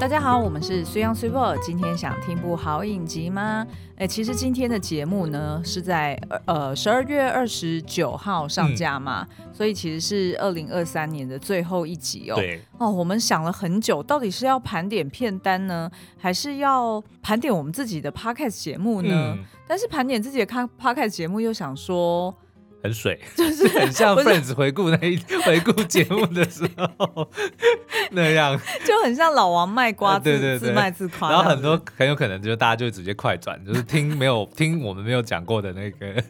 大家好，我们是虽央随报。今天想听部好影集吗？哎，其实今天的节目呢是在呃十二月二十九号上架嘛，嗯、所以其实是二零二三年的最后一集哦。对哦，我们想了很久，到底是要盘点片单呢，还是要盘点我们自己的 podcast 节目呢？嗯、但是盘点自己的 podcast 节目又想说。很水，就是很像 Friends 回顾那一回顾节目的时候 那样，就很像老王卖瓜子，对对对，自卖自夸。然后很多很有可能就是大家就直接快转，就是听没有听我们没有讲过的那个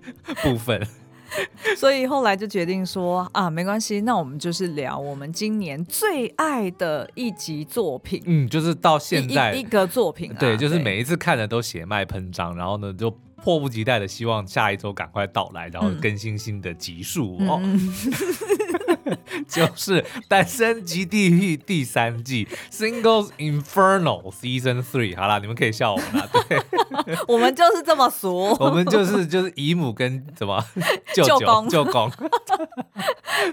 部分。所以后来就决定说啊，没关系，那我们就是聊我们今年最爱的一集作品。嗯，就是到现在一,一个作品，啊，对，就是每一次看的都血脉喷张，然后呢就。迫不及待的希望下一周赶快到来，然后更新新的集数哦。嗯、就是《单身即地狱》第三季《Singles Inferno Season Three》。好啦，你们可以笑我们了。对，我们就是这么俗。我们就是就是姨母跟什么舅舅公舅公。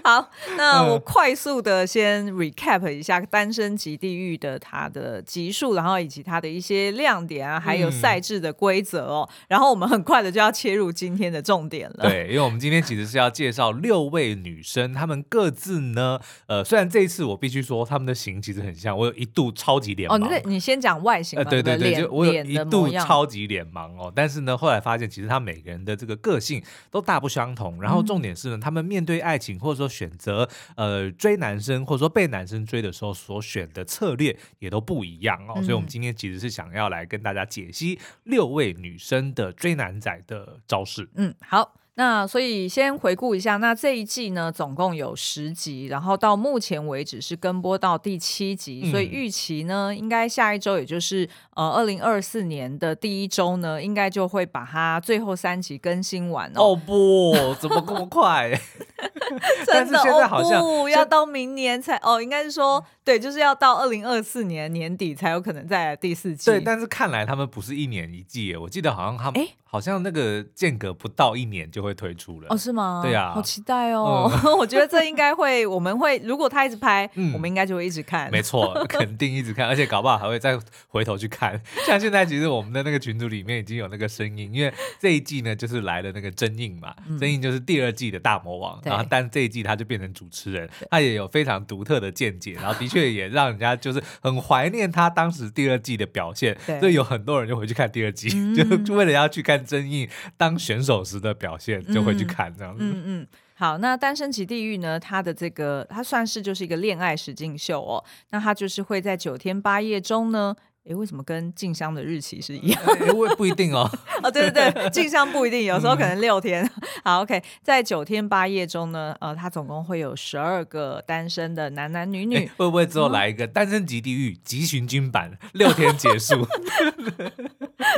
好，那我快速的先 recap 一下《单身即地狱》的它的集数，然后以及它的一些亮点啊，还有赛制的规则哦，然后。我们很快的就要切入今天的重点了。对，因为我们今天其实是要介绍六位女生，她们各自呢，呃，虽然这一次我必须说她们的型其实很像，我有一度超级脸盲。哦，你先讲外形。呃，对对对，就我有一度超级脸盲哦。但是呢，后来发现其实她每个人的这个个性都大不相同。然后重点是呢，她们面对爱情或者说选择呃追男生或者说被男生追的时候所选的策略也都不一样哦。嗯、所以我们今天其实是想要来跟大家解析六位女生的追。追男仔的招式，嗯，好。那所以先回顾一下，那这一季呢，总共有十集，然后到目前为止是跟播到第七集，嗯、所以预期呢，应该下一周，也就是呃二零二四年的第一周呢，应该就会把它最后三集更新完哦。哦不，怎么这么快？真的哦不，要到明年才哦，应该是说对，就是要到二零二四年年底才有可能在第四季。对，但是看来他们不是一年一季，我记得好像他们。好像那个间隔不到一年就会推出了。哦？是吗？对呀，好期待哦！嗯、我觉得这应该会，我们会如果他一直拍，嗯、我们应该就会一直看。没错，肯定一直看，而且搞不好还会再回头去看。像现在其实我们的那个群组里面已经有那个声音，因为这一季呢就是来了那个真印嘛，嗯、真印就是第二季的大魔王，然后但这一季他就变成主持人，他也有非常独特的见解，然后的确也让人家就是很怀念他当时第二季的表现，对。所以有很多人就回去看第二季，嗯、就为了要去看真印。当选手时的表现就会去看这样子。嗯嗯，嗯，好，那《单身即地狱》呢？它的这个它算是就是一个恋爱实境秀哦。那它就是会在九天八夜中呢。诶，为什么跟静香的日期是一样？因为不一定哦。哦，对对对，静香不一定，有时候可能六天。嗯、好，OK，在九天八夜中呢，呃，他总共会有十二个单身的男男女女。会不会之后来一个《单身级地狱》急行军版，六天结束？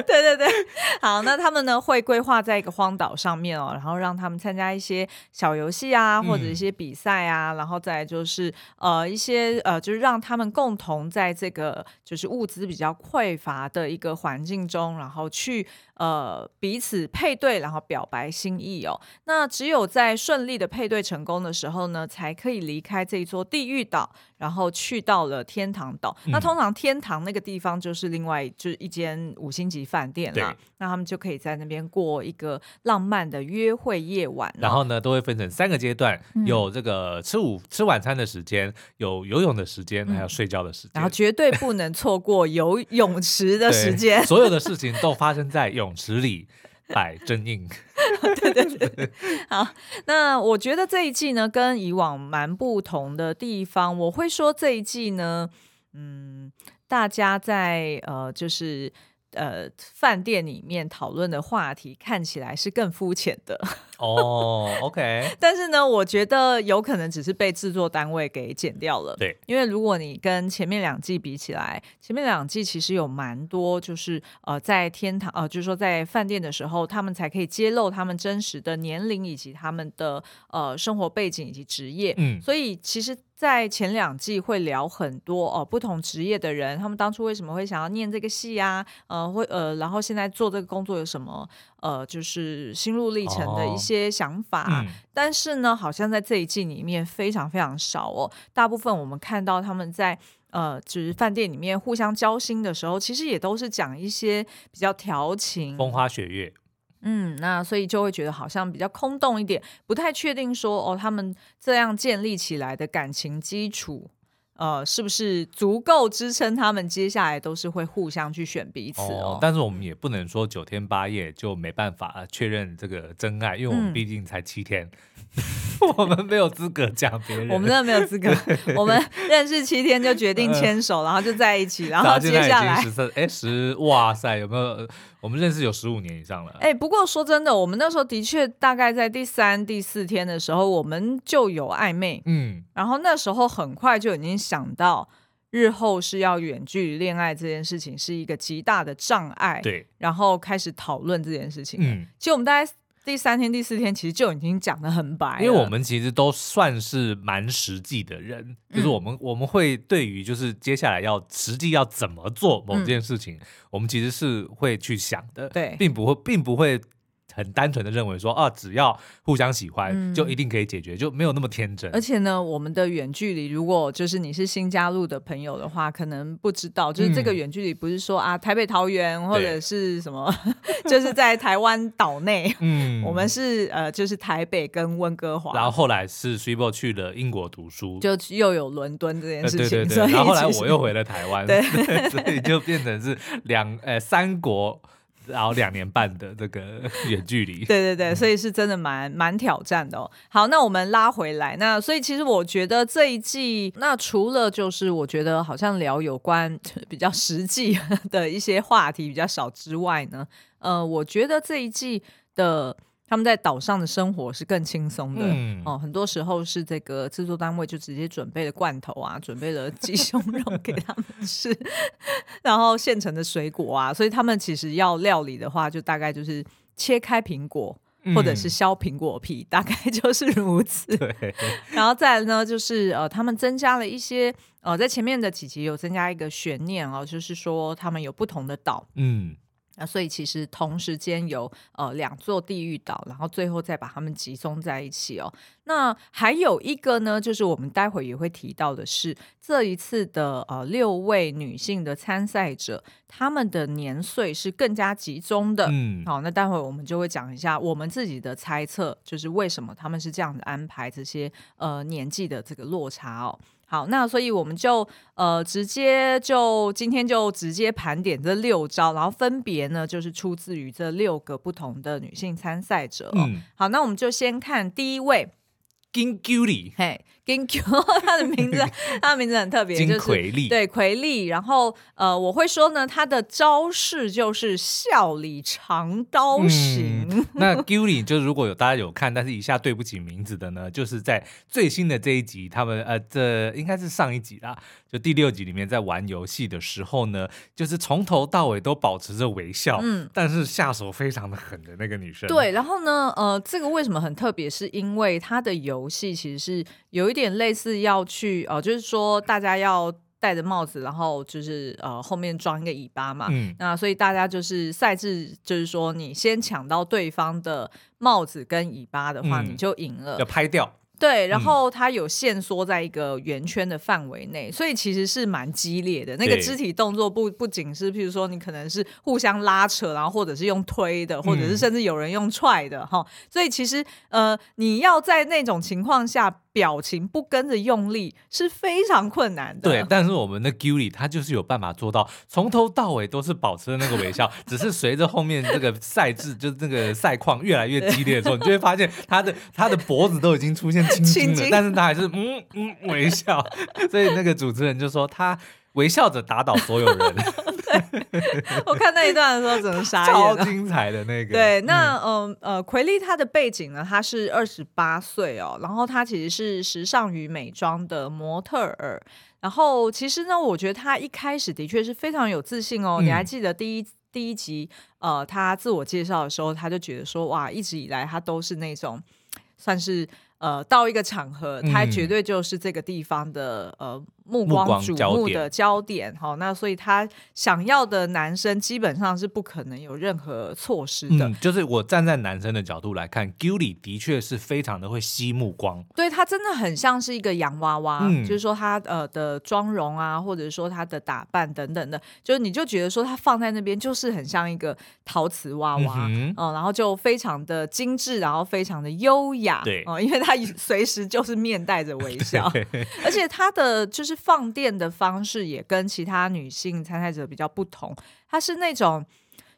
对对对，好，那他们呢会规划在一个荒岛上面哦，然后让他们参加一些小游戏啊，或者一些比赛啊，嗯、然后再就是呃一些呃，就是让他们共同在这个就是物资比比较匮乏的一个环境中，然后去呃彼此配对，然后表白心意哦。那只有在顺利的配对成功的时候呢，才可以离开这一座地狱岛，然后去到了天堂岛。嗯、那通常天堂那个地方就是另外就是一间五星级饭店啦。那他们就可以在那边过一个浪漫的约会夜晚，哦。然后呢，都会分成三个阶段，有这个吃午吃晚餐的时间，有游泳的时间，还有睡觉的时间。然后绝对不能错过游。泳池的时间，所有的事情都发生在泳池里，摆真印。对对对，好，那我觉得这一季呢，跟以往蛮不同的地方，我会说这一季呢，嗯，大家在呃，就是。呃，饭店里面讨论的话题看起来是更肤浅的 哦。OK，但是呢，我觉得有可能只是被制作单位给剪掉了。对，因为如果你跟前面两季比起来，前面两季其实有蛮多，就是呃，在天堂呃，就是说在饭店的时候，他们才可以揭露他们真实的年龄以及他们的呃生活背景以及职业。嗯，所以其实。在前两季会聊很多哦，不同职业的人，他们当初为什么会想要念这个戏啊？呃，会呃，然后现在做这个工作有什么呃，就是心路历程的一些想法。哦嗯、但是呢，好像在这一季里面非常非常少哦。大部分我们看到他们在呃，就是饭店里面互相交心的时候，其实也都是讲一些比较调情、风花雪月。嗯，那所以就会觉得好像比较空洞一点，不太确定说哦，他们这样建立起来的感情基础，呃，是不是足够支撑他们接下来都是会互相去选彼此哦？哦，但是我们也不能说九天八夜就没办法确认这个真爱，因为我们毕竟才七天。嗯 我们没有资格讲别人，我们真的没有资格。我们认识七天就决定牵手，然后就在一起，然后接下来十三哎十哇塞，有没有？我们认识有十五年以上了。哎，不过说真的，我们那时候的确大概在第三、第四天的时候，我们就有暧昧。嗯，然后那时候很快就已经想到，日后是要远距离恋爱这件事情是一个极大的障碍。对，然后开始讨论这件事情。嗯，其实我们大概。第三天、第四天，其实就已经讲的很白。因为我们其实都算是蛮实际的人，嗯、就是我们我们会对于就是接下来要实际要怎么做某件事情，嗯、我们其实是会去想的，对，并不会，并不会。很单纯的认为说啊，只要互相喜欢，嗯、就一定可以解决，就没有那么天真。而且呢，我们的远距离，如果就是你是新加入的朋友的话，可能不知道，就是这个远距离不是说啊，台北桃园或者是什么，就是在台湾岛内。嗯，我们是呃，就是台北跟温哥华。然后后来是 Cibo 去了英国读书，就又有伦敦这件事情。对对对。然后后来我又回了台湾，对，所以就变成是两呃三国。然后两年半的这个 远距离，对对对，所以是真的蛮蛮挑战的哦。好，那我们拉回来，那所以其实我觉得这一季，那除了就是我觉得好像聊有关 比较实际的一些话题比较少之外呢，呃，我觉得这一季的。他们在岛上的生活是更轻松的、嗯、哦，很多时候是这个制作单位就直接准备了罐头啊，准备了鸡胸肉 给他们吃，然后现成的水果啊，所以他们其实要料理的话，就大概就是切开苹果或者是削苹果皮，嗯、大概就是如此。然后再来呢，就是呃，他们增加了一些呃，在前面的几集有增加一个悬念哦，就是说他们有不同的岛，嗯。那所以其实同时间有呃两座地狱岛，然后最后再把它们集中在一起哦。那还有一个呢，就是我们待会也会提到的是这一次的呃六位女性的参赛者，她们的年岁是更加集中的。嗯，好，那待会我们就会讲一下我们自己的猜测，就是为什么他们是这样子安排这些呃年纪的这个落差哦。好，那所以我们就呃直接就今天就直接盘点这六招，然后分别呢就是出自于这六个不同的女性参赛者哦。嗯，好，那我们就先看第一位。金九里，嘿，金 Q，，他的名字，他的名字很特别，金奎利，对，奎利。然后，呃，我会说呢，他的招式就是笑里藏刀型。嗯、那九里就如果有大家有看，但是一下对不起名字的呢，就是在最新的这一集，他们呃，这应该是上一集啦。就第六集里面，在玩游戏的时候呢，就是从头到尾都保持着微笑，嗯，但是下手非常的狠的那个女生。对，然后呢，呃，这个为什么很特别？是因为她的游戏其实是有一点类似要去，呃，就是说大家要戴着帽子，然后就是呃后面装一个尾巴嘛，嗯，那所以大家就是赛制，就是说你先抢到对方的帽子跟尾巴的话，嗯，你就赢了，要拍掉。对，然后它有限缩在一个圆圈的范围内，嗯、所以其实是蛮激烈的。那个肢体动作不不仅是，譬如说你可能是互相拉扯，然后或者是用推的，或者是甚至有人用踹的哈、嗯。所以其实呃，你要在那种情况下。表情不跟着用力是非常困难的。对，但是我们的 Gully 他就是有办法做到从头到尾都是保持那个微笑，只是随着后面这个赛制，就是那个赛况越来越激烈的时候，你就会发现他的他的脖子都已经出现青筋了，但是他还是嗯嗯微笑。所以那个主持人就说他微笑着打倒所有人。我看那一段的时候，整个傻眼，超精彩的那个。对，那嗯呃，呃，奎利他的背景呢，他是二十八岁哦，然后他其实是时尚与美妆的模特儿。然后其实呢，我觉得他一开始的确是非常有自信哦。嗯、你还记得第一第一集呃，他自我介绍的时候，他就觉得说哇，一直以来他都是那种算是。呃到一个场合，他绝对就是这个地方的呃。目光瞩目的焦点，好，那所以他想要的男生基本上是不可能有任何措施的。嗯，就是我站在男生的角度来看，Gilly 的确是非常的会吸目光。对，他真的很像是一个洋娃娃，嗯、就是说他呃的妆容啊，或者说他的打扮等等的，就是你就觉得说他放在那边就是很像一个陶瓷娃娃，嗯，嗯，然后就非常的精致，然后非常的优雅，对，哦、嗯，因为他 随时就是面带着微笑，而且他的就是。放电的方式也跟其他女性参赛者比较不同，她是那种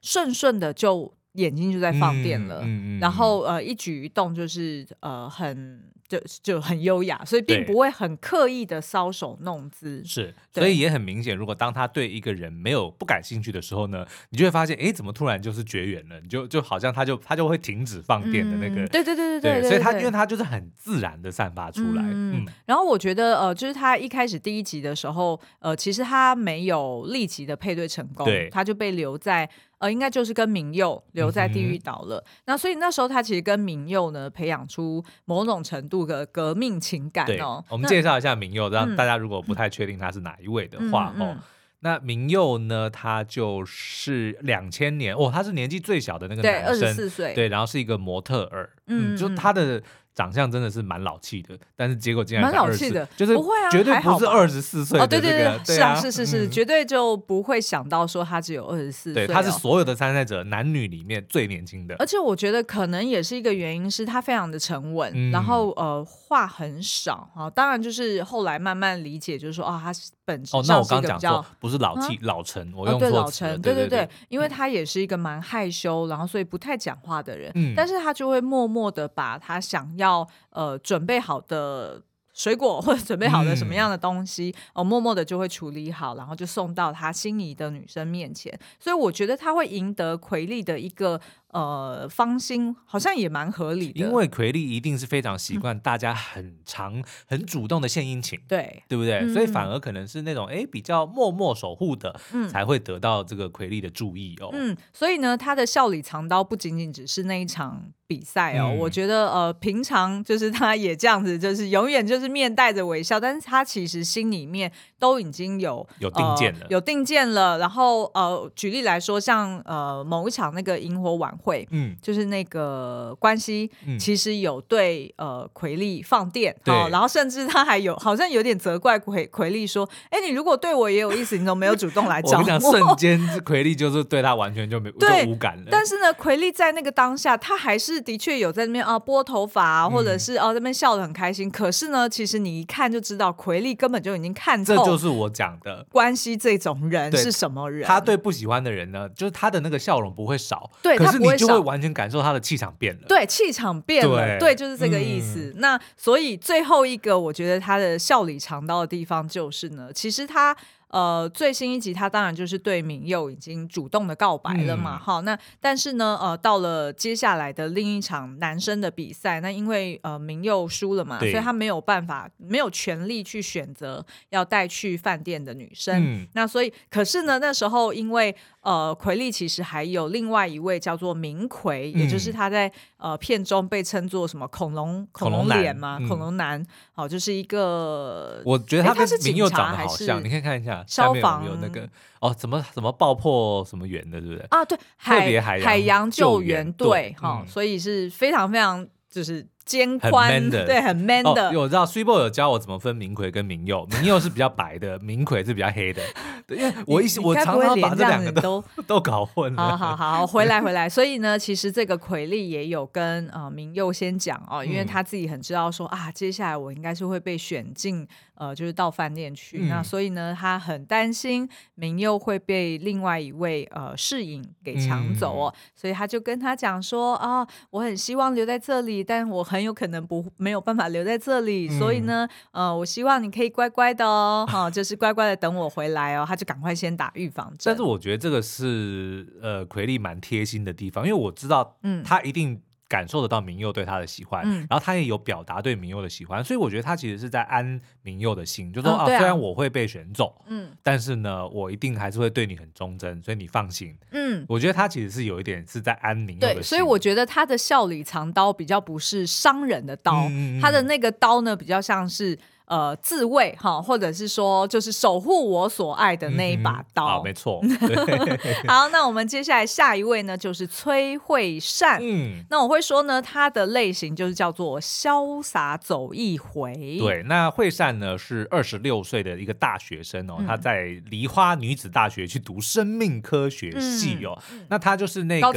顺顺的就眼睛就在放电了，嗯嗯嗯、然后呃一举一动就是呃很。就就很优雅，所以并不会很刻意的搔首弄姿。是，所以也很明显，如果当他对一个人没有不感兴趣的时候呢，你就会发现，哎，怎么突然就是绝缘了？你就就好像他就他就会停止放电的那个。对对对对对。所以他因为他就是很自然的散发出来。嗯。然后我觉得呃，就是他一开始第一集的时候，呃，其实他没有立即的配对成功，他就被留在。呃，应该就是跟明佑留在地狱岛了。嗯、那所以那时候他其实跟明佑呢培养出某种程度的革命情感哦。我们介绍一下明佑，那让大家如果不太确定他是哪一位的话、嗯、哦，那明佑呢，他就是两千年哦，他是年纪最小的那个男生，对，二十四岁，对，然后是一个模特儿，嗯，嗯就他的。长相真的是蛮老气的，但是结果竟然蛮老气的，就是不会啊，绝对不是二十四岁的这个，对对对，是啊，是是是，绝对就不会想到说他只有二十四岁，对，他是所有的参赛者男女里面最年轻的，而且我觉得可能也是一个原因，是他非常的沉稳，然后呃话很少啊，当然就是后来慢慢理解，就是说啊，他本质上是一个比较不是老气老成，我用错老成，对对对，因为他也是一个蛮害羞，然后所以不太讲话的人，但是他就会默默的把他想要。呃准备好的水果或者准备好的什么样的东西，哦、默默的就会处理好，然后就送到他心仪的女生面前。所以我觉得他会赢得奎利的一个。呃，芳心好像也蛮合理的，因为奎利一定是非常习惯大家很长、嗯、很主动的献殷勤，对对不对？嗯、所以反而可能是那种哎比较默默守护的，嗯、才会得到这个奎利的注意哦。嗯，所以呢，他的笑里藏刀不仅仅只是那一场比赛哦，嗯、我觉得呃，平常就是他也这样子，就是永远就是面带着微笑，但是他其实心里面都已经有有定见了、呃，有定见了。然后呃，举例来说，像呃某一场那个萤火晚。会，嗯，就是那个关系，其实有对呃奎利放电，对，然后甚至他还有好像有点责怪奎奎利说，哎，你如果对我也有意思，你怎么没有主动来找我。我跟你讲，瞬间奎利就是对他完全就没就无感了。但是呢，奎利在那个当下，他还是的确有在那边啊拨头发啊，或者是哦那边笑得很开心。可是呢，其实你一看就知道，奎利根本就已经看透，这就是我讲的关系这种人是什么人。他对不喜欢的人呢，就是他的那个笑容不会少，对，可是你。就会完全感受他的气场变了，对，气场变了，对，对，就是这个意思。嗯、那所以最后一个，我觉得他的笑里藏刀的地方就是呢，其实他。呃，最新一集他当然就是对明佑已经主动的告白了嘛，好、嗯，那但是呢，呃，到了接下来的另一场男生的比赛，那因为呃明佑输了嘛，所以他没有办法，没有权利去选择要带去饭店的女生。嗯、那所以，可是呢，那时候因为呃奎利其实还有另外一位叫做明奎，嗯、也就是他在呃片中被称作什么恐龙恐龙脸嘛，恐龙男，好、就是一个，我觉得他跟明佑长得好像，你可以看一下。消防有，有那个哦，怎么怎么爆破什么员的，对不对？啊，对，特别海海洋救援队哈，嗯、所以是非常非常就是。肩宽的，对，很 man 的。我知道 Super 有教我怎么分明奎跟明佑，明佑是比较白的，明奎是比较黑的。对，因为我一我常常把这两个都都搞混了。好好好，回来回来。所以呢，其实这个奎力也有跟呃明佑先讲哦，因为他自己很知道说啊，接下来我应该是会被选进呃，就是到饭店去。那所以呢，他很担心明佑会被另外一位呃世影给抢走哦，所以他就跟他讲说啊，我很希望留在这里，但我。很有可能不没有办法留在这里，嗯、所以呢，呃，我希望你可以乖乖的哦，哈、哦，就是乖乖的等我回来哦。他就赶快先打预防针。但是我觉得这个是呃奎利蛮贴心的地方，因为我知道，嗯，他一定感受得到明佑对他的喜欢，嗯、然后他也有表达对明佑的喜欢，所以我觉得他其实是在安明佑的心，就说、嗯、啊，虽然我会被选走，嗯，但是呢，我一定还是会对你很忠贞，所以你放心。嗯，我觉得他其实是有一点是在安明佑的心。对，所以我觉得他的笑里藏刀比较不是伤人的刀，嗯、他的那个刀呢，比较像是。呃，自卫哈，或者是说，就是守护我所爱的那一把刀。没错。好，那我们接下来下一位呢，就是崔慧善。嗯，那我会说呢，他的类型就是叫做潇洒走一回。对，那慧善呢是二十六岁的一个大学生哦，她、嗯、在梨花女子大学去读生命科学系哦。嗯、那她就是那个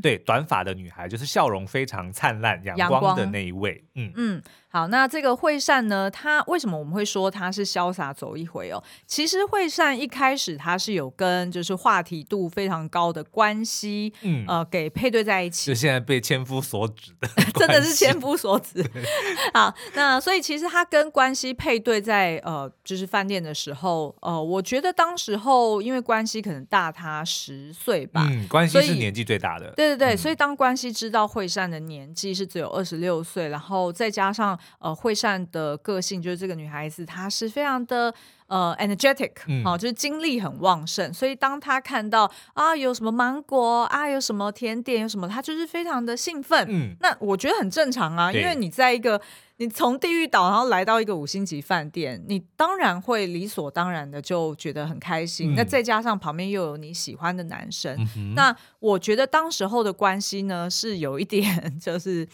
对短发的女孩，就是笑容非常灿烂、阳光的那一位。嗯嗯。好，那这个惠善呢？他为什么我们会说他是潇洒走一回哦？其实惠善一开始他是有跟就是话题度非常高的关系，嗯，呃，给配对在一起，就现在被千夫所指的，真的是千夫所指。好，那所以其实他跟关系配对在呃就是饭店的时候，呃，我觉得当时候因为关系可能大他十岁吧，嗯，关系是年纪最大的，对对对，嗯、所以当关系知道惠善的年纪是只有二十六岁，然后再加上。呃，惠善的个性就是这个女孩子，她是非常的呃 energetic，好、嗯，就是精力很旺盛。所以当她看到啊有什么芒果啊，有什么甜点，有什么，她就是非常的兴奋。嗯，那我觉得很正常啊，因为你在一个你从地狱岛然后来到一个五星级饭店，你当然会理所当然的就觉得很开心。嗯、那再加上旁边又有你喜欢的男生，嗯、那我觉得当时候的关系呢是有一点 就是。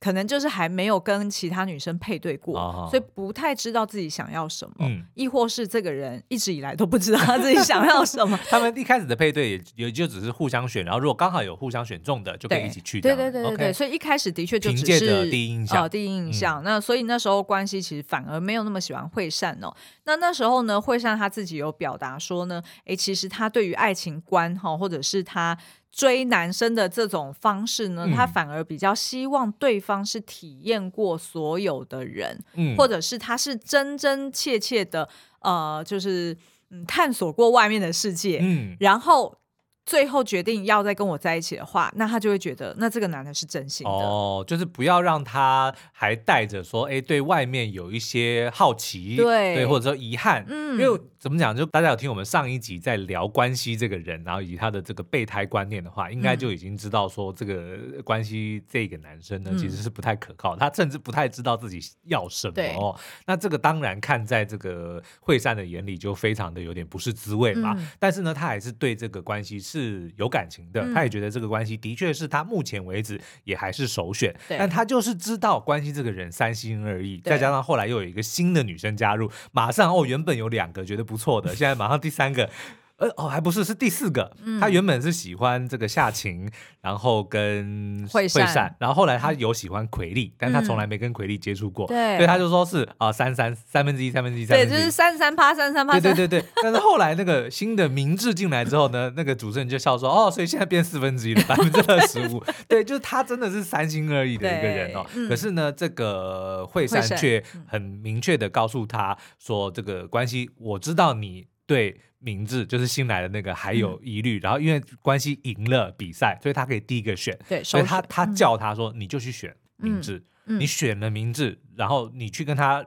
可能就是还没有跟其他女生配对过，哦、所以不太知道自己想要什么，嗯、亦或是这个人一直以来都不知道他自己想要什么。他们一开始的配对也也就只是互相选，然后如果刚好有互相选中的，就可以一起去。对对对对对所以一开始的确就只是第一印象。哦、第一印象。嗯、那所以那时候关系其实反而没有那么喜欢惠善哦。那那时候呢，惠善他自己有表达说呢，哎，其实他对于爱情观哈，或者是他。追男生的这种方式呢，他反而比较希望对方是体验过所有的人，嗯，或者是他是真真切切的，呃，就是嗯，探索过外面的世界，嗯，然后。最后决定要再跟我在一起的话，那他就会觉得，那这个男的是真心的。哦，就是不要让他还带着说，哎，对外面有一些好奇，对，对，或者说遗憾，嗯，因为怎么讲，就大家有听我们上一集在聊关系这个人，然后以及他的这个备胎观念的话，应该就已经知道说，这个关系这个男生呢，其实是不太可靠，嗯、他甚至不太知道自己要什么哦。那这个当然看在这个惠善的眼里，就非常的有点不是滋味嘛。嗯、但是呢，他还是对这个关系是。有感情的，他也觉得这个关系的确是他目前为止也还是首选，但他就是知道关系这个人三心二意，再加上后来又有一个新的女生加入，马上哦，原本有两个觉得不错的，现在马上第三个。呃哦，还不是，是第四个。嗯、他原本是喜欢这个夏晴，然后跟惠善，善然后后来他有喜欢奎利，嗯、但他从来没跟奎丽接触过，对，所以他就说是啊、呃、三三三分之一三分之一对，就是三三趴三三趴，对对对对。但是后来那个新的明智进来之后呢，那个主持人就笑说哦，所以现在变四分之一了，百分之二十五。对，就是他真的是三心二意的一个人哦。嗯、可是呢，这个惠善却很明确的告诉他说，这个关系我知道你对。明智就是新来的那个还有疑虑，嗯、然后因为关系赢了比赛，所以他可以第一个选。对，所以他他叫他说，你就去选名字，你选了名字，然后你去跟他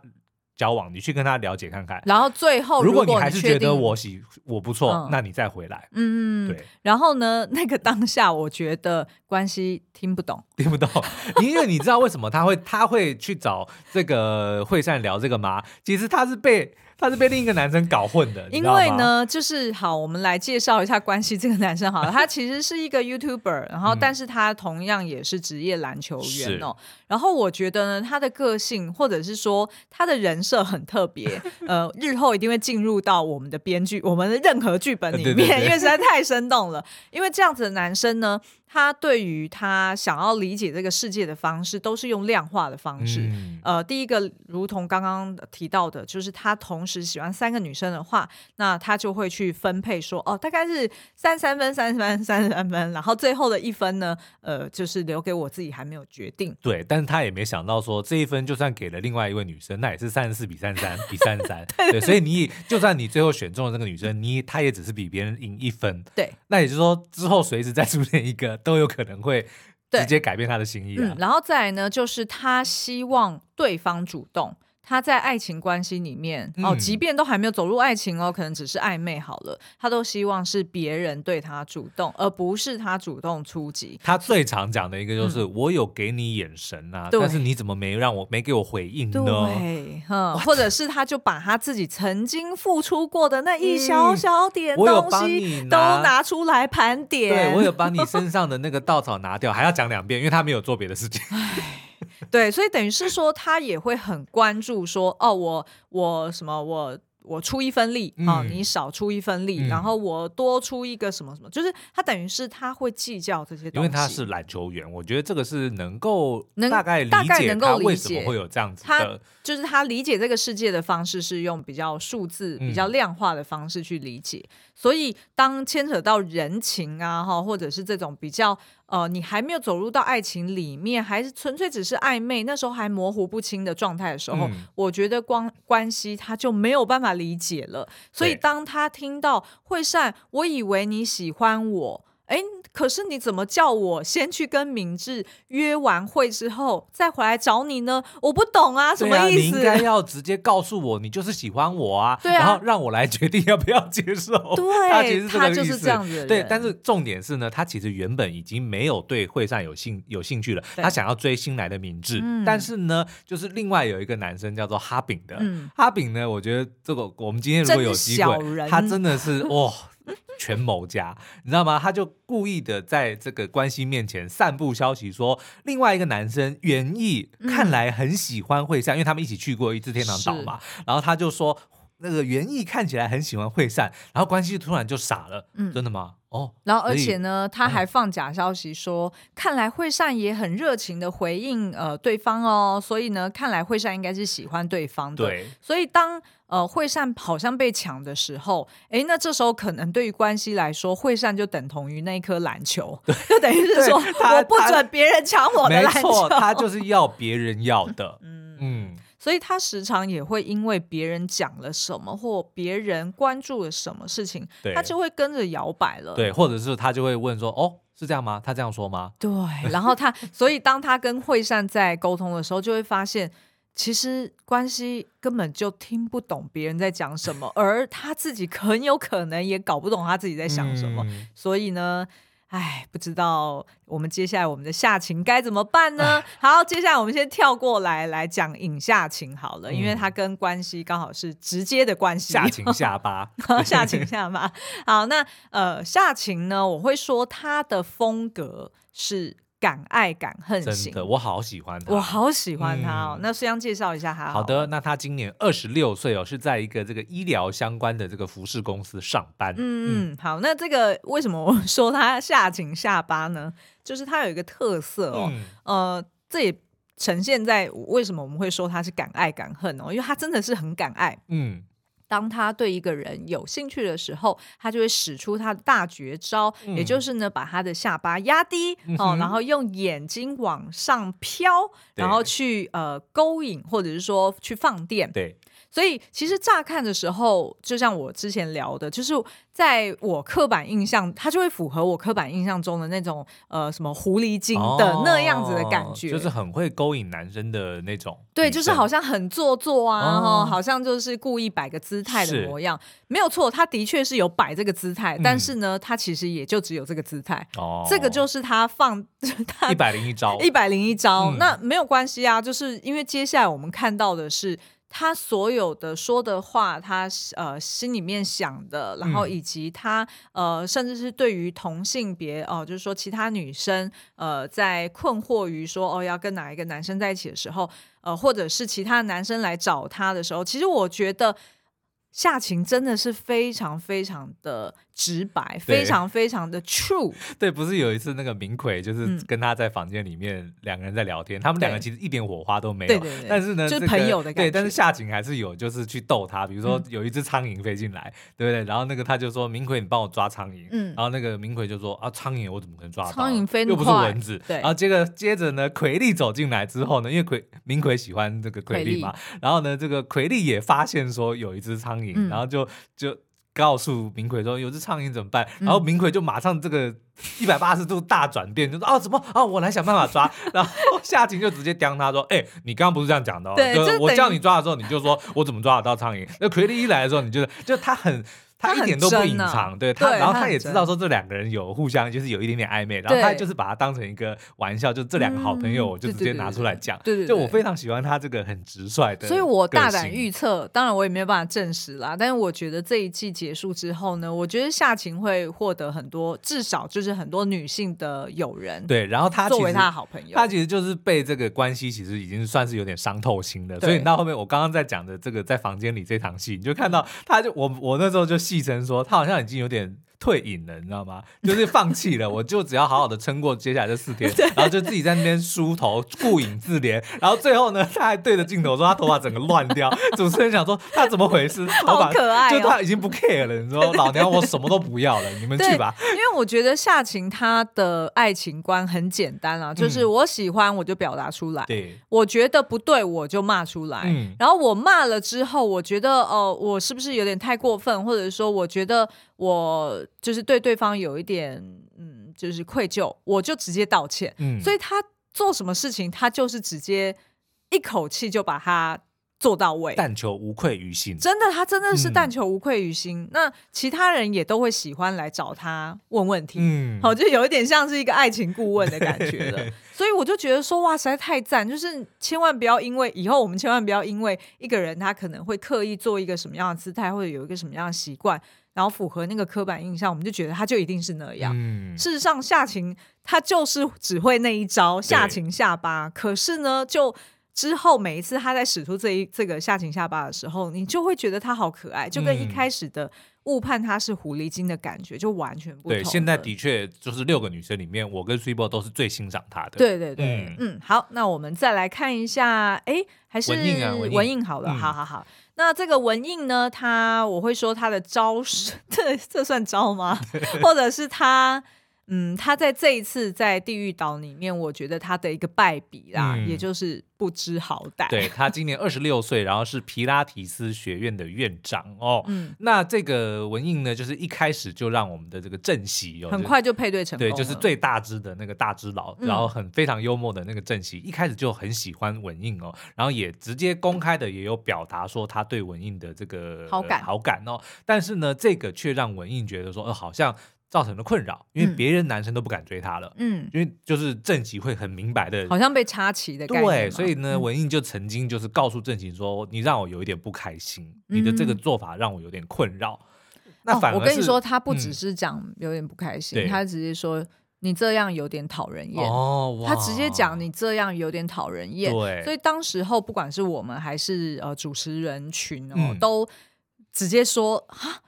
交往，你去跟他了解看看。然后最后如果你还是觉得我喜我不错，嗯、那你再回来。嗯，对。然后呢，那个当下我觉得关系听不懂，听不懂，因为你知道为什么他会他会去找这个会善聊这个吗？其实他是被。他是被另一个男生搞混的，因为呢，就是好，我们来介绍一下关系这个男生好了，他其实是一个 YouTuber，然后但是他同样也是职业篮球员哦。是然后我觉得呢，他的个性或者是说他的人设很特别，呃，日后一定会进入到我们的编剧、我们的任何剧本里面，因为实在太生动了。因为这样子的男生呢。他对于他想要理解这个世界的方式，都是用量化的方式。嗯、呃，第一个，如同刚刚提到的，就是他同时喜欢三个女生的话，那他就会去分配说，哦，大概是三三分、三分、三三分，然后最后的一分呢，呃，就是留给我自己还没有决定。对，但是他也没想到说，这一分就算给了另外一位女生，那也是三十四比三十三比三十三。对，所以你就算你最后选中了那个女生，你她也只是比别人赢一分。对，那也就是说，之后随时再出现一个。都有可能会直接改变他的心意啊。嗯，然后再来呢，就是他希望对方主动。他在爱情关系里面哦，即便都还没有走入爱情哦，可能只是暧昧好了，他都希望是别人对他主动，而不是他主动出击。他最常讲的一个就是：“嗯、我有给你眼神啊，但是你怎么没让我没给我回应呢？”对，嗯，或者是他就把他自己曾经付出过的那一小小点东西都拿出来盘点。对，我有把你身 上的那个稻草拿掉，还要讲两遍，因为他没有做别的事情。对，所以等于是说，他也会很关注说，哦，我我什么我。我出一分力啊，你少出一分力，然后我多出一个什么什么，就是他等于是他会计较这些东西，因为他是篮球员，我觉得这个是能够大概大概能够理解为什么会有这样子的，他就是他理解这个世界的方式是用比较数字、比较量化的方式去理解，所以当牵扯到人情啊哈，或者是这种比较呃，你还没有走入到爱情里面，还是纯粹只是暧昧，那时候还模糊不清的状态的时候，我觉得光关系他就没有办法。理解了，所以当他听到惠善，我以为你喜欢我。哎，可是你怎么叫我先去跟明志约完会之后再回来找你呢？我不懂啊，什么意思？你应该要直接告诉我，你就是喜欢我啊，对啊，然后让我来决定要不要接受。对，他其实就是这样子。对，但是重点是呢，他其实原本已经没有对会上有兴有兴趣了，他想要追新来的明志。但是呢，就是另外有一个男生叫做哈炳的，哈炳呢，我觉得这个我们今天如果有机会，他真的是 哇。权谋家，你知道吗？他就故意的在这个关系面前散布消息，说另外一个男生袁毅看来很喜欢惠善，嗯、因为他们一起去过一次天堂岛嘛。然后他就说那个园艺看起来很喜欢惠善，然后关系突然就傻了。嗯，真的吗？哦，然后而且呢，他还放假消息说，嗯、看来惠善也很热情的回应呃对方哦，所以呢，看来惠善应该是喜欢对方的。对，所以当。呃，惠善好像被抢的时候，哎，那这时候可能对于关系来说，惠善就等同于那一颗篮球，对就等于是说我不准别人抢我的篮球，没错，他就是要别人要的，嗯嗯，所以他时常也会因为别人讲了什么或别人关注了什么事情，他就会跟着摇摆了，对，或者是他就会问说，哦，是这样吗？他这样说吗？对，然后他，所以当他跟惠善在沟通的时候，就会发现。其实关系根本就听不懂别人在讲什么，而他自己很有可能也搞不懂他自己在想什么。嗯、所以呢，哎，不知道我们接下来我们的下情该怎么办呢？好，接下来我们先跳过来来讲尹夏晴好了，嗯、因为它跟关系刚好是直接的关系。下情下巴，下情下巴。好，那呃，下情呢，我会说他的风格是。敢爱敢恨型，真的，我好喜欢他，我好喜欢他哦。嗯、那书央介绍一下他好。好的，那他今年二十六岁哦，是在一个这个医疗相关的这个服饰公司上班。嗯嗯，好，那这个为什么我说他下井下巴呢？就是他有一个特色哦，嗯、呃，这也呈现在为什么我们会说他是敢爱敢恨哦，因为他真的是很敢爱。嗯。当他对一个人有兴趣的时候，他就会使出他的大绝招，嗯、也就是呢，把他的下巴压低、嗯、哦，然后用眼睛往上飘，然后去呃勾引，或者是说去放电。对。所以其实乍看的时候，就像我之前聊的，就是在我刻板印象，它就会符合我刻板印象中的那种呃什么狐狸精的那样子的感觉，哦、就是很会勾引男生的那种。对，就是好像很做作啊，然后、哦、好像就是故意摆个姿态的模样。是没有错，他的确是有摆这个姿态，嗯、但是呢，他其实也就只有这个姿态。哦，这个就是他放一百零一招，一百零一招。嗯、那没有关系啊，就是因为接下来我们看到的是。他所有的说的话，他呃心里面想的，然后以及他呃，甚至是对于同性别哦、呃，就是说其他女生呃，在困惑于说哦要跟哪一个男生在一起的时候，呃，或者是其他男生来找他的时候，其实我觉得夏晴真的是非常非常的。直白，非常非常的 true。对，不是有一次那个明奎，就是跟他在房间里面两个人在聊天，他们两个其实一点火花都没有。但是呢，就是朋友的感觉。对，但是夏晴还是有，就是去逗他。比如说有一只苍蝇飞进来，对不对？然后那个他就说：“明奎，你帮我抓苍蝇。”嗯。然后那个明奎就说：“啊，苍蝇我怎么可能抓到？苍蝇飞又不是蚊子。”对。然后接着接着呢，奎利走进来之后呢，因为奎明奎喜欢这个奎利嘛，然后呢，这个奎利也发现说有一只苍蝇，然后就就。告诉明奎说有只苍蝇怎么办？然后明奎就马上这个一百八十度大转变，就说啊怎么啊我来想办法抓。然后夏晴就直接刁他说，哎、欸，你刚刚不是这样讲的、哦？对，就我叫你抓的时候，你就说我怎么抓得到苍蝇？那奎利一来的时候，你就就他很。他一点都不隐藏，对他，然后他也知道说这两个人有互相就是有一点点暧昧，然后他就是把他当成一个玩笑，就这两个好朋友，我就直接拿出来讲。对对，就我非常喜欢他这个很直率的。所以我大胆预测，当然我也没有办法证实啦，但是我觉得这一季结束之后呢，我觉得夏晴会获得很多，至少就是很多女性的友人。对，然后他作为他的好朋友，他其实就是被这个关系其实已经算是有点伤透心的。所以你到后面，我刚刚在讲的这个在房间里这场戏，你就看到他就我我那时候就继承说他好像。已经有点退隐了，你知道吗？就是放弃了，我就只要好好的撑过接下来这四天，然后就自己在那边梳头、顾影自怜，然后最后呢，他还对着镜头说他头发整个乱掉。主持人想说他怎么回事？头发好可爱哦，就他已经不 care 了。你说老娘我什么都不要了，你们去吧。因为我觉得夏晴她的爱情观很简单啊，就是我喜欢我就表达出来，对，我觉得不对我就骂出来，嗯，然后我骂了之后，我觉得哦，我是不是有点太过分，或者说我觉得。我就是对对方有一点，嗯，就是愧疚，我就直接道歉。嗯，所以他做什么事情，他就是直接一口气就把它做到位，但求无愧于心。真的，他真的是但求无愧于心。嗯，那其他人也都会喜欢来找他问问题，嗯，好，就有一点像是一个爱情顾问的感觉了。所以我就觉得说，哇，实在太赞！就是千万不要因为以后我们千万不要因为一个人他可能会刻意做一个什么样的姿态，或者有一个什么样的习惯。然后符合那个刻板印象，我们就觉得他就一定是那样。嗯、事实上，夏晴他就是只会那一招夏晴下巴。可是呢，就之后每一次他在使出这一这个夏晴下巴的时候，你就会觉得他好可爱，就跟一开始的误判他是狐狸精的感觉就完全不同。对，现在的确就是六个女生里面，我跟 Super 都是最欣赏她的。对对对，嗯，嗯，好，那我们再来看一下，哎，还是文印啊，文印好了，嗯、好好好。那这个文印呢？他我会说他的招式，这这算招吗？或者是他？嗯，他在这一次在地狱岛里面，我觉得他的一个败笔啦，嗯、也就是不知好歹。对，他今年二十六岁，然后是皮拉提斯学院的院长哦。嗯，那这个文印呢，就是一开始就让我们的这个正喜哦，很快就配对成功。对，就是最大只的那个大只佬，然后很非常幽默的那个正喜，嗯、一开始就很喜欢文印哦，然后也直接公开的也有表达说他对文印的这个好感、呃、好感哦。但是呢，这个却让文印觉得说，呃，好像。造成的困扰，因为别人男生都不敢追她了。嗯，因为就是正喜会很明白的，好像被插旗的感觉。对，所以呢，文印就曾经就是告诉正喜说：“你让我有一点不开心，你的这个做法让我有点困扰。”那反而我跟你说，他不只是讲有点不开心，他直接说你这样有点讨人厌。哦，他直接讲你这样有点讨人厌。对，所以当时候不管是我们还是呃主持人群哦，都直接说啊。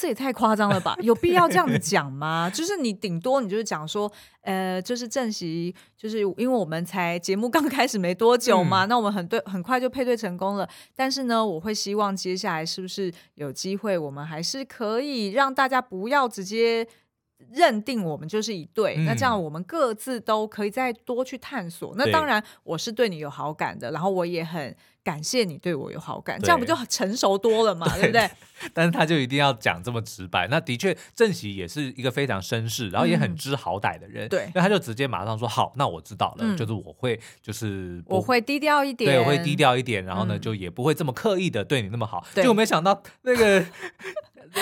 这也太夸张了吧？有必要这样子讲吗？就是你顶多你就是讲说，呃，就是正席，就是因为我们才节目刚开始没多久嘛，嗯、那我们很对很快就配对成功了。但是呢，我会希望接下来是不是有机会，我们还是可以让大家不要直接认定我们就是一对。嗯、那这样我们各自都可以再多去探索。那当然，我是对你有好感的，然后我也很。感谢你对我有好感，对这样不就成熟多了嘛？对，对不对？但是他就一定要讲这么直白。那的确，正喜也是一个非常绅士，然后也很知好歹的人。嗯、对，那他就直接马上说：“好，那我知道了，嗯、就是我会，就是我会低调一点，对，我会低调一点，然后呢，嗯、就也不会这么刻意的对你那么好。对”结果没想到那个。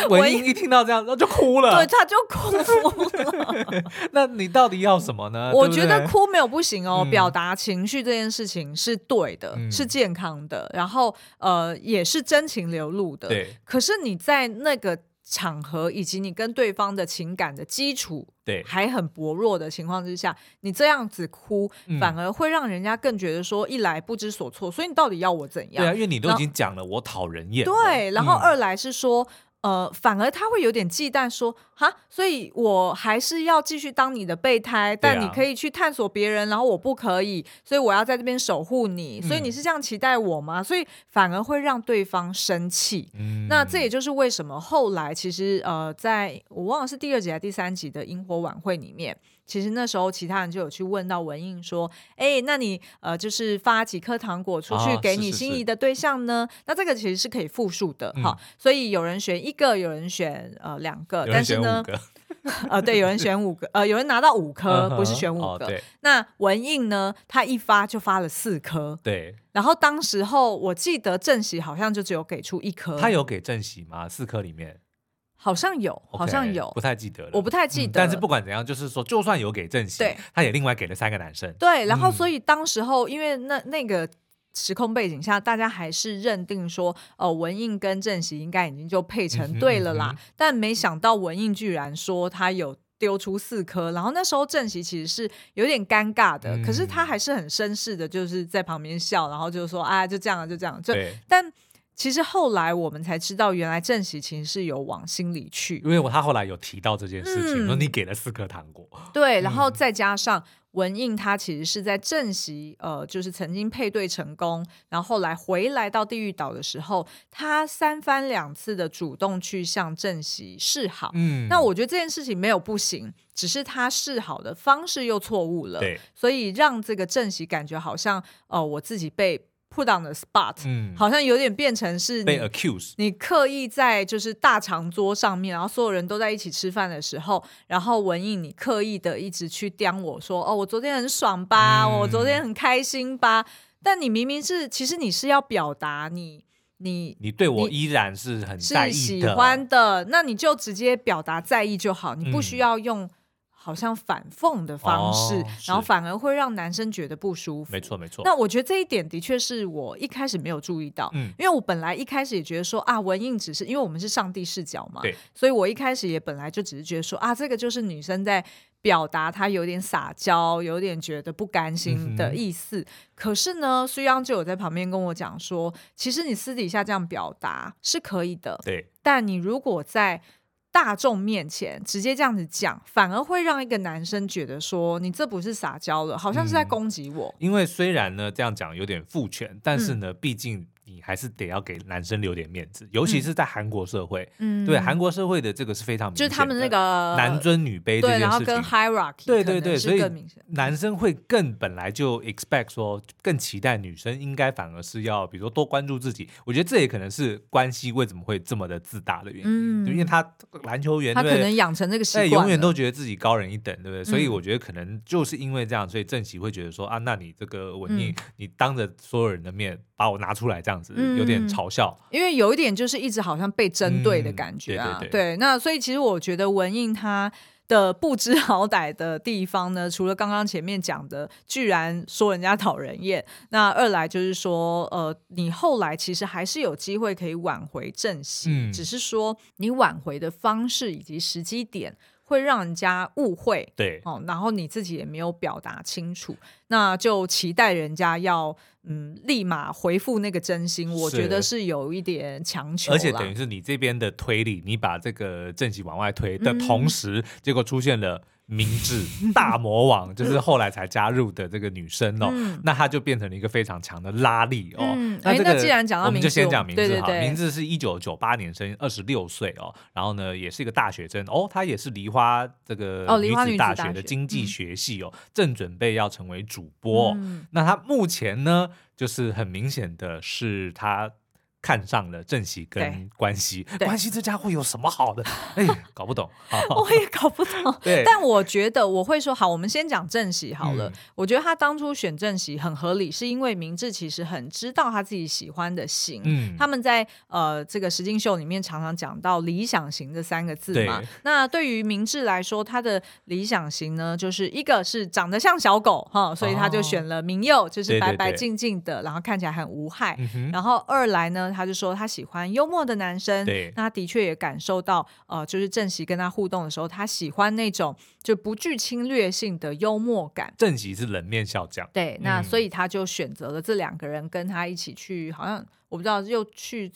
文英一听到这样，那就哭了。对，他就哭了。那你到底要什么呢？我觉得哭没有不行哦，嗯、表达情绪这件事情是对的，嗯、是健康的，然后呃也是真情流露的。对。可是你在那个场合以及你跟对方的情感的基础对还很薄弱的情况之下，你这样子哭，嗯、反而会让人家更觉得说，一来不知所措，所以你到底要我怎样？对啊，因为你都已经讲了，我讨人厌。对，然后二来是说。呃，反而他会有点忌惮，说哈，所以我还是要继续当你的备胎，但你可以去探索别人，然后我不可以，所以我要在这边守护你，所以你是这样期待我吗？嗯、所以反而会让对方生气。嗯、那这也就是为什么后来其实呃，在我忘了是第二集还是第三集的萤火晚会里面，其实那时候其他人就有去问到文印说：“哎，那你呃，就是发几颗糖果出去给你心仪的对象呢？”哦、是是是，那这个其实是可以复数的哈、嗯，所以有人选一个，有人选呃两个，但是呢。呃，对，有人选五个，呃，有人拿到五颗，不是选五个。哦、那文印呢？他一发就发了四颗。对。然后当时候，我记得正喜好像就只有给出一颗。他有给正喜吗？四颗里面好像有，好像有，不太记得了。我不太记得、嗯。但是不管怎样，就是说，就算有给正喜，对，他也另外给了三个男生。对。然后，所以当时候，因为那那个。时空背景下，大家还是认定说，呃，文印跟郑喜应该已经就配成对了啦。嗯嗯、但没想到文印居然说他有丢出四颗，然后那时候郑喜其实是有点尴尬的，嗯、可是他还是很绅士的，就是在旁边笑，然后就说啊，就这样，就这样。就但其实后来我们才知道，原来正喜其实是有往心里去，因为我他后来有提到这件事情，说、嗯、你给了四颗糖果，对，然后再加上。文印他其实是在正喜，呃，就是曾经配对成功，然后后来回来到地狱岛的时候，他三番两次的主动去向正喜示好。嗯，那我觉得这件事情没有不行，只是他示好的方式又错误了。对，所以让这个正喜感觉好像，呃，我自己被。Put on the spot，嗯，好像有点变成是你被 accuse，你刻意在就是大长桌上面，然后所有人都在一起吃饭的时候，然后文印你刻意的一直去刁我说，哦，我昨天很爽吧，嗯，我昨天很开心吧，但你明明是，其实你是要表达你你你对我依然是很在意的，是喜欢的，那你就直接表达在意就好，你不需要用。嗯好像反讽的方式，哦，然后反而会让男生觉得不舒服。没错，没错。那我觉得这一点的确是我一开始没有注意到，嗯，因为我本来一开始也觉得说啊，文印只是因为我们是上帝视角嘛，对，所以我一开始也本来就只是觉得说啊，这个就是女生在表达她有点撒娇，有点觉得不甘心的意思。嗯、可是呢，苏央就有在旁边跟我讲说，其实你私底下这样表达是可以的，对，但你如果在大众面前直接这样子讲，反而会让一个男生觉得说你这不是撒娇了，好像是在攻击我。嗯，因为虽然呢这样讲有点父权，但是呢，毕竟。你还是得要给男生留点面子，尤其是在韩国社会。嗯，对，韩国社会的这个是非常明显的，就是他们那个男尊女卑这件事情。对，然后跟 hierarchy 对对对，所以男生会更本来就 expect 说，更期待女生应该反而是要，比如说多关注自己。我觉得这也可能是关系为什么会这么的自大的原因，嗯，因为他篮球员，他可能养成这个习惯，永远都觉得自己高人一等，对不对？所以我觉得可能就是因为这样，所以郑喜会觉得说啊，那你这个文映，你当着所有人的面把我拿出来这样子，有点。嘲笑，因为有一点就是一直好像被针对的感觉啊，嗯、对，对，对，对，那所以其实我觉得文印他的不知好歹的地方呢，除了刚刚前面讲的，居然说人家讨人厌，那二来就是说，呃，你后来其实还是有机会可以挽回正喜，嗯，只是说你挽回的方式以及时机点会让人家误会，对，哦，然后你自己也没有表达清楚，那就期待人家要。嗯，立马回复那个真心，我觉得是有一点强求，而且等于是你这边的推理，你把这个正极往外推的同时，嗯、结果出现了。明智大魔王 就是后来才加入的这个女生哦，嗯、那她就变成了一个非常强的拉力哦。嗯、那这个、既然讲到我们就先讲明智哈，明智是一九九八年生，二十六岁哦，然后呢也是一个大学生哦，她也是梨花这个女子大学的经济学系哦，哦正准备要成为主播。嗯、那她目前呢，就是很明显的是她。看上了正喜跟关系，关系这家伙有什么好的？哎，搞不懂，我也搞不懂。对，但我觉得我会说好，我们先讲正喜好了。嗯、我觉得他当初选正喜很合理，是因为明智其实很知道他自己喜欢的型。嗯，他们在呃这个实境秀里面常常讲到理想型这三个字嘛。对，那对于明智来说，他的理想型呢，就是一个是长得像小狗哈，所以他就选了明佑，就是白白净净的，然后看起来很无害。嗯、然后二来呢。他就说他喜欢幽默的男生，对，那他的确也感受到，呃，就是正喜跟他互动的时候，他喜欢那种就不具侵略性的幽默感。正喜是冷面笑匠，对，那所以他就选择了这两个人跟他一起去，好像我不知道又去。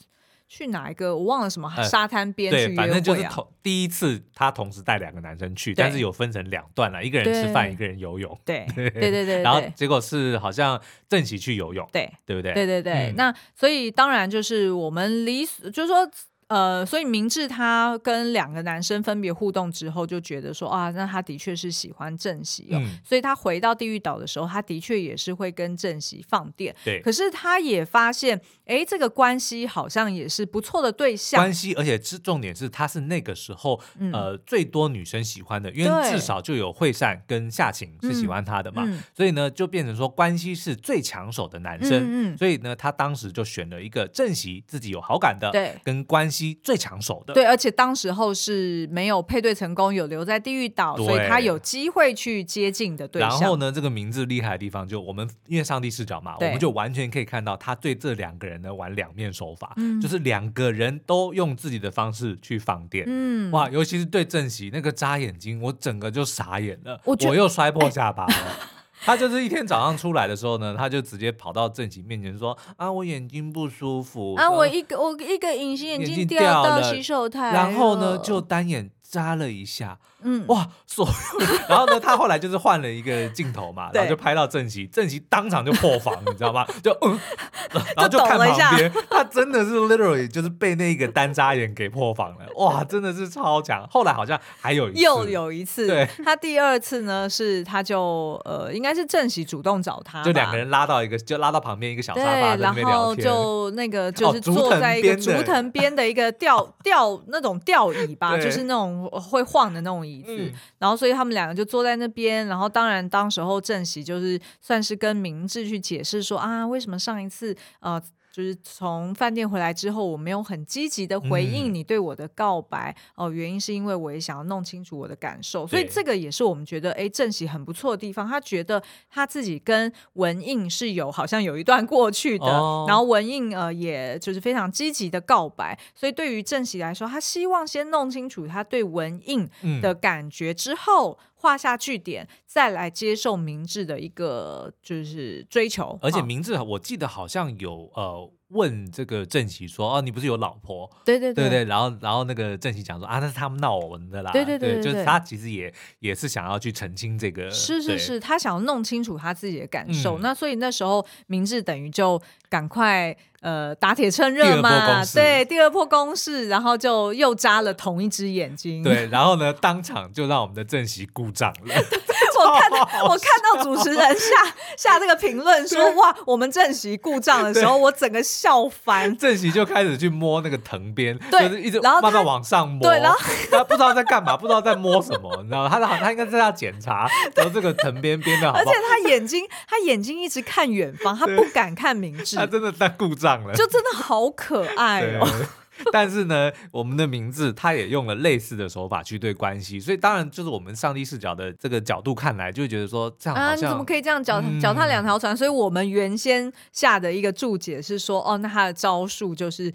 去哪一个？我忘了什么沙滩边？对，反正就是同第一次，他同时带两个男生去，但是有分成两段了，一个人吃饭，一个人游泳。对对对对，对。然后结果是好像郑喜去游泳，对对不对？对对对。嗯、那所以当然就是我们离，就是说。呃，所以明智他跟两个男生分别互动之后，就觉得说啊，那他的确是喜欢正喜哦，嗯、所以他回到地狱岛的时候，他的确也是会跟正喜放电。对，可是他也发现，哎，这个关系好像也是不错的对象。关系，而且是重点是，他是那个时候、嗯、呃最多女生喜欢的，因为至少就有惠善跟夏晴是喜欢他的嘛，嗯、所以呢，就变成说关系是最抢手的男生。嗯，嗯所以呢，他当时就选了一个正喜自己有好感的，对，跟关系。最抢手的，对，而且当时候是没有配对成功，有留在地狱岛，所以他有机会去接近的对象。然后呢，这个名字厉害的地方，就我们因为上帝视角嘛，我们就完全可以看到他对这两个人呢玩两面手法，嗯、就是两个人都用自己的方式去放电。嗯，哇，尤其是对正喜那个扎眼睛，我整个就傻眼了，我，我又摔破下巴了。欸他就是一天早上出来的时候呢，他就直接跑到正喜面前说：“啊，我眼睛不舒服啊，我一个我一个隐形眼镜掉到洗手台，然后呢就单眼眨了一下。”嗯，哇，所有，然后呢，他后来就是换了一个镜头嘛，然后就拍到正喜，正喜当场就破防，你知道吗？就嗯，然后就看旁边，他真的是 literally 就是被那个单扎眼给破防了，哇，真的是超强。后来好像还有一次，又有一次，对，他第二次呢是他就呃，应该是正喜主动找他，就两个人拉到一个，就拉到旁边一个小沙发那边聊天，然后就那个就是坐在一个竹藤边的一个吊吊那种吊椅吧，就是那种会晃的那种。椅子，嗯、然后所以他们两个就坐在那边，然后当然当时候正席就是算是跟明智去解释说啊，为什么上一次呃。就是从饭店回来之后，我没有很积极的回应你对我的告白。哦，嗯、原因是因为我也想要弄清楚我的感受，所以这个也是我们觉得哎，正喜很不错的地方。他觉得他自己跟文印是有好像有一段过去的，哦、然后文印呃，也就是非常积极的告白，所以对于正喜来说，他希望先弄清楚他对文印的感觉之后。嗯画下句点，再来接受明智的一个就是追求。而且明智，我记得好像有呃问这个郑喜说：“哦，你不是有老婆？”对对对对，然后然后那个郑喜讲说：“啊，那是他们闹我们的啦。”对对对，对，就是他其实也也是想要去澄清这个。是是是，他想要弄清楚他自己的感受。嗯、那所以那时候明智等于就赶快呃打铁趁热嘛，对，第二波攻势，然后就又扎了同一只眼睛。对，然后呢，当场就让我们的正喜鼓掌了。我看到我看到主持人下下这个评论说哇，我们正席故障的时候，我整个笑翻。正席就开始去摸那个藤边，对就是一直慢慢往上摸。对，然后他不知道在干嘛，不知道在摸什么，你知道吗？他他他应该在要检查，然后这个藤边边的好好，而且他眼睛他眼睛一直看远方，他不敢看明智。他真的在故障了，就真的好可爱哦。但是呢，我们的名字他也用了类似的手法去对关系，所以当然就是我们上帝视角的这个角度看来，就会觉得说这样啊、你怎么可以这样脚脚踏两条船？所以我们原先下的一个注解是说，哦，那他的招数就是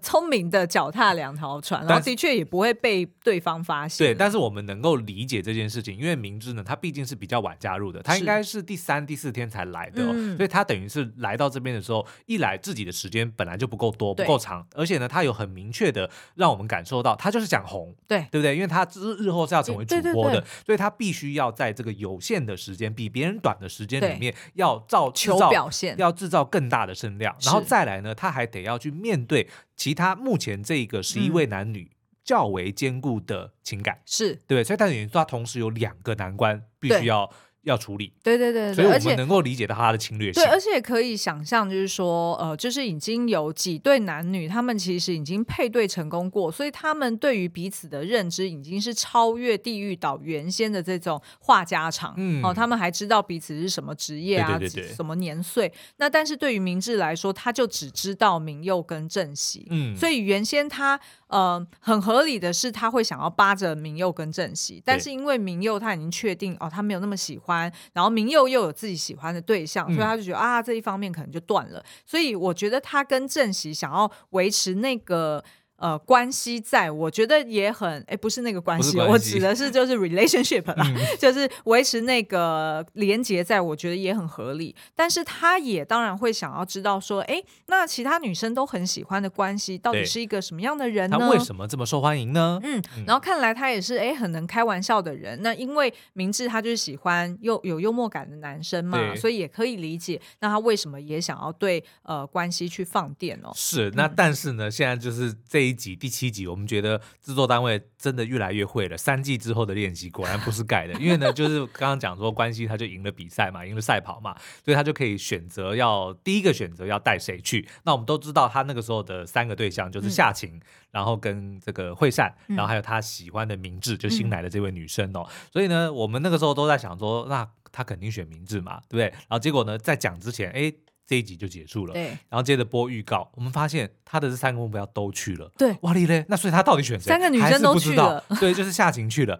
聪聪明的脚踏两条船，然后的确也不会被对方发现。对，但是我们能够理解这件事情，因为明知呢，他毕竟是比较晚加入的，他应该是第三、第四天才来的、哦，嗯、所以他等于是来到这边的时候，一来自己的时间本来就不够多，不够长，而且呢，他有很明确的。让我们感受到，他就是想红，对对不对？因为他日日后是要成为主播的，所以他必须要在这个有限的时间，比别人短的时间里面，要造求表现，要制造更大的声量，然后再来呢，他还得要去面对其他目前这个十一位男女较为坚固的情感，是对，所以他等于说，他同时有两个难关必须要。要处理，对对对，所以我们能够理解到他的侵略性。对，而且可以想象，就是说，呃，就是已经有几对男女，他们其实已经配对成功过，所以他们对于彼此的认知已经是超越地狱岛原先的这种话家常。嗯，哦，他们还知道彼此是什么职业啊，对对对对，什么年岁。那但是对于明智来说，他就只知道明佑跟正喜。嗯，所以原先他。呃，很合理的是，他会想要扒着明佑跟正熙，但是因为明佑他已经确定哦，他没有那么喜欢，然后明佑又有自己喜欢的对象，所以他就觉得啊，这一方面可能就断了。所以我觉得他跟正熙想要维持那个。呃，关系在我觉得也很，哎，不是那个关系，关系我指的是就是 relationship 啦，嗯、就是维持那个连接，在我觉得也很合理。但是他也当然会想要知道说，哎，那其他女生都很喜欢的关系，到底是一个什么样的人呢？他为什么这么受欢迎呢？嗯，然后看来他也是哎很能开玩笑的人。那因为明智他就是喜欢又有幽默感的男生嘛，所以也可以理解。那他为什么也想要对呃关系去放电哦？是，那但是呢，嗯、现在就是这一。集第七集，我们觉得制作单位真的越来越会了。三季之后的练习果然不是盖的，因为呢，就是刚刚讲说关系他就赢了比赛嘛，赢了赛跑嘛，所以他就可以选择要第一个选择要带谁去。那我们都知道他那个时候的三个对象就是夏晴，嗯、然后跟这个惠善，然后还有他喜欢的明智，就新来的这位女生哦。嗯、所以呢，我们那个时候都在想说，那他肯定选明智嘛，对不对？然后结果呢，在讲之前，哎。这一集就结束了，对，然后接着播预告，我们发现他的这三个目标都去了，对，哇哩嘞，那所以他到底选谁？三个女生都去了，对，就是夏晴去了，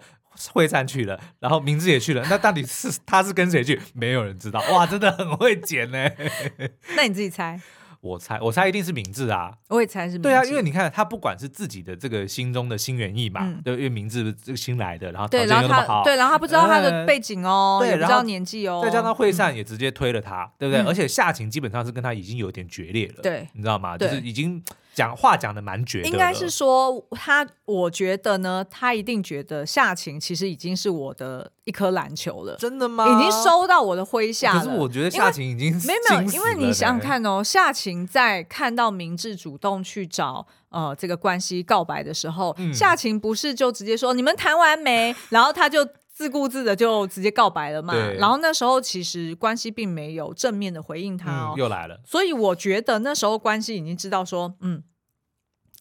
惠善去了，然后明智也去了，那到底是他是跟谁去？没有人知道，哇，真的很会剪呢。那你自己猜。我猜，我猜一定是明智啊！我也猜是明智。对啊，因为你看他不管是自己的这个心中的心原意嘛，嗯、对，因为明智这个新来的，然后条件又那么好，对，然后他不知道他的背景哦，嗯、对不知道年纪哦，再加上惠善也直接推了他，嗯、对不对？而且夏晴基本上是跟他已经有点决裂了，对，你知道吗？就是已经。讲话讲的蛮绝的，应该是说他，我觉得呢，他一定觉得夏晴其实已经是我的一颗篮球了，真的吗？已经收到我的麾下了。可是我觉得夏晴已经没有没有，因为你想想看哦，夏晴在看到明智主动去找呃这个关系告白的时候，嗯、夏晴不是就直接说你们谈完没？然后他就。自顾自的就直接告白了嘛，然后那时候其实关系并没有正面的回应他哦，嗯、又来了，所以我觉得那时候关系已经知道说，嗯。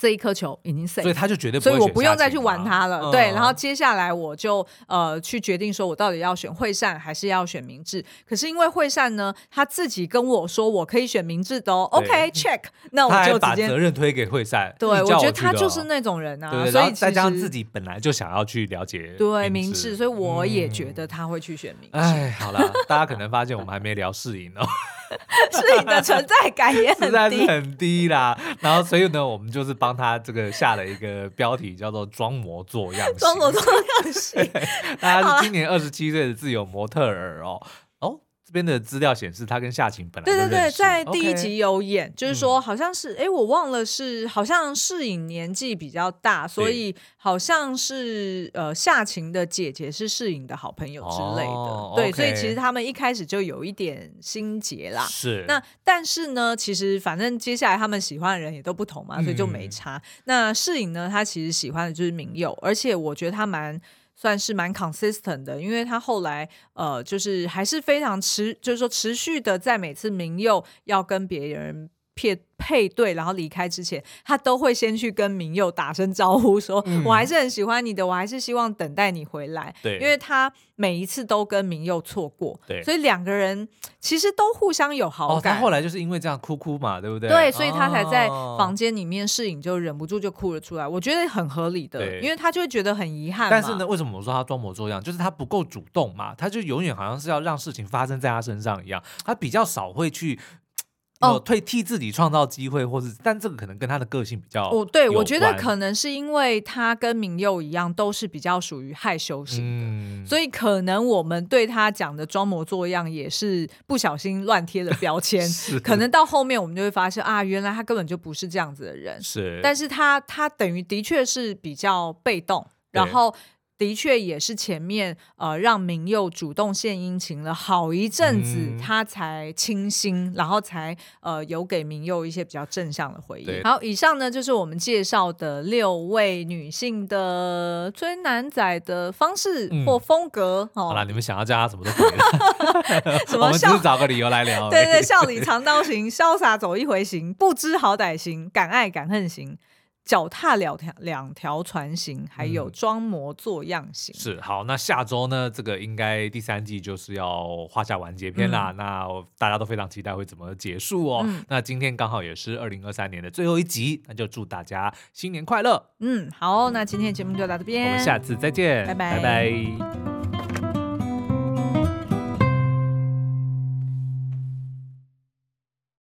这一颗球已经碎，所以他就绝对不会，所以我不用再去玩它了。嗯、对，然后接下来我就呃去决定说，我到底要选惠善还是要选明智。可是因为惠善呢，他自己跟我说我可以选明智的哦。OK check，那我就直接把责任推给惠善。对，我，我觉得他就是那种人啊。对，所以再加上自己本来就想要去了解对明智，所以我也觉得他会去选明智。哎、嗯，好了，大家可能发现我们还没聊适应哦。世颖的存在感也很低，实在是很低啦。然后，所以呢，我们就是帮他这个下了一个标题，叫做“装模作样”。装模作样型，他是今年二十七岁的自由模特儿哦。这边的资料显示，他跟夏晴本来对对对，在第一集有演，Okay. 就是说好像是哎、嗯，我忘了是好像世颖年纪比较大，所以好像是呃夏晴的姐姐是世颖的好朋友之类的，哦、对，okay. 所以其实他们一开始就有一点心结啦。是那但是呢，其实反正接下来他们喜欢的人也都不同嘛，所以就没差。嗯、那世颖呢，他其实喜欢的就是明佑，而且我觉得他蛮。算是蛮 consistent 的，因为他后来呃，就是还是非常持，就是说持续的在每次明佑要跟别人撇配对，然后离开之前，他都会先去跟明佑打声招呼，说、嗯、我还是很喜欢你的，我还是希望等待你回来。对，因为他每一次都跟明佑错过，对，所以两个人其实都互相有好感。哦、他后来就是因为这样哭哭嘛，对不对？对，所以他才在房间里面，适应就忍不住就哭了出来。我觉得很合理的，对因为他就会觉得很遗憾。但是呢，为什么我说他装模作样？就是他不够主动嘛，他就永远好像是要让事情发生在他身上一样，他比较少会去。哦，退替自己创造机会，或是，但这个可能跟他的个性比较。哦，对，我觉得可能是因为他跟明佑一样，都是比较属于害羞型的，嗯、所以可能我们对他讲的装模作样也是不小心乱贴了标签。可能到后面我们就会发现啊，原来他根本就不是这样子的人。是，但是他他等于的确是比较被动，然后。的确也是前面呃让明佑主动献殷勤了好一阵子，嗯、他才清心，然后才呃有给明佑一些比较正向的回应。好，以上呢就是我们介绍的六位女性的追男仔的方式或风格。嗯、哦，好了，你们想要叫他什么都可以。什么？我们只是找个理由来聊。对，对对，笑里藏刀行，潇洒走一回行，不知好歹行，敢爱敢恨型。脚踏两条两条船型，还有装模作样型。嗯、是好，那下周呢？这个应该第三季就是要画下完结篇啦。嗯、那大家都非常期待会怎么结束哦。嗯、那今天刚好也是二零二三年的最后一集，那就祝大家新年快乐。嗯，好，那今天的节目就到这边，我们下次再见，拜拜，拜拜。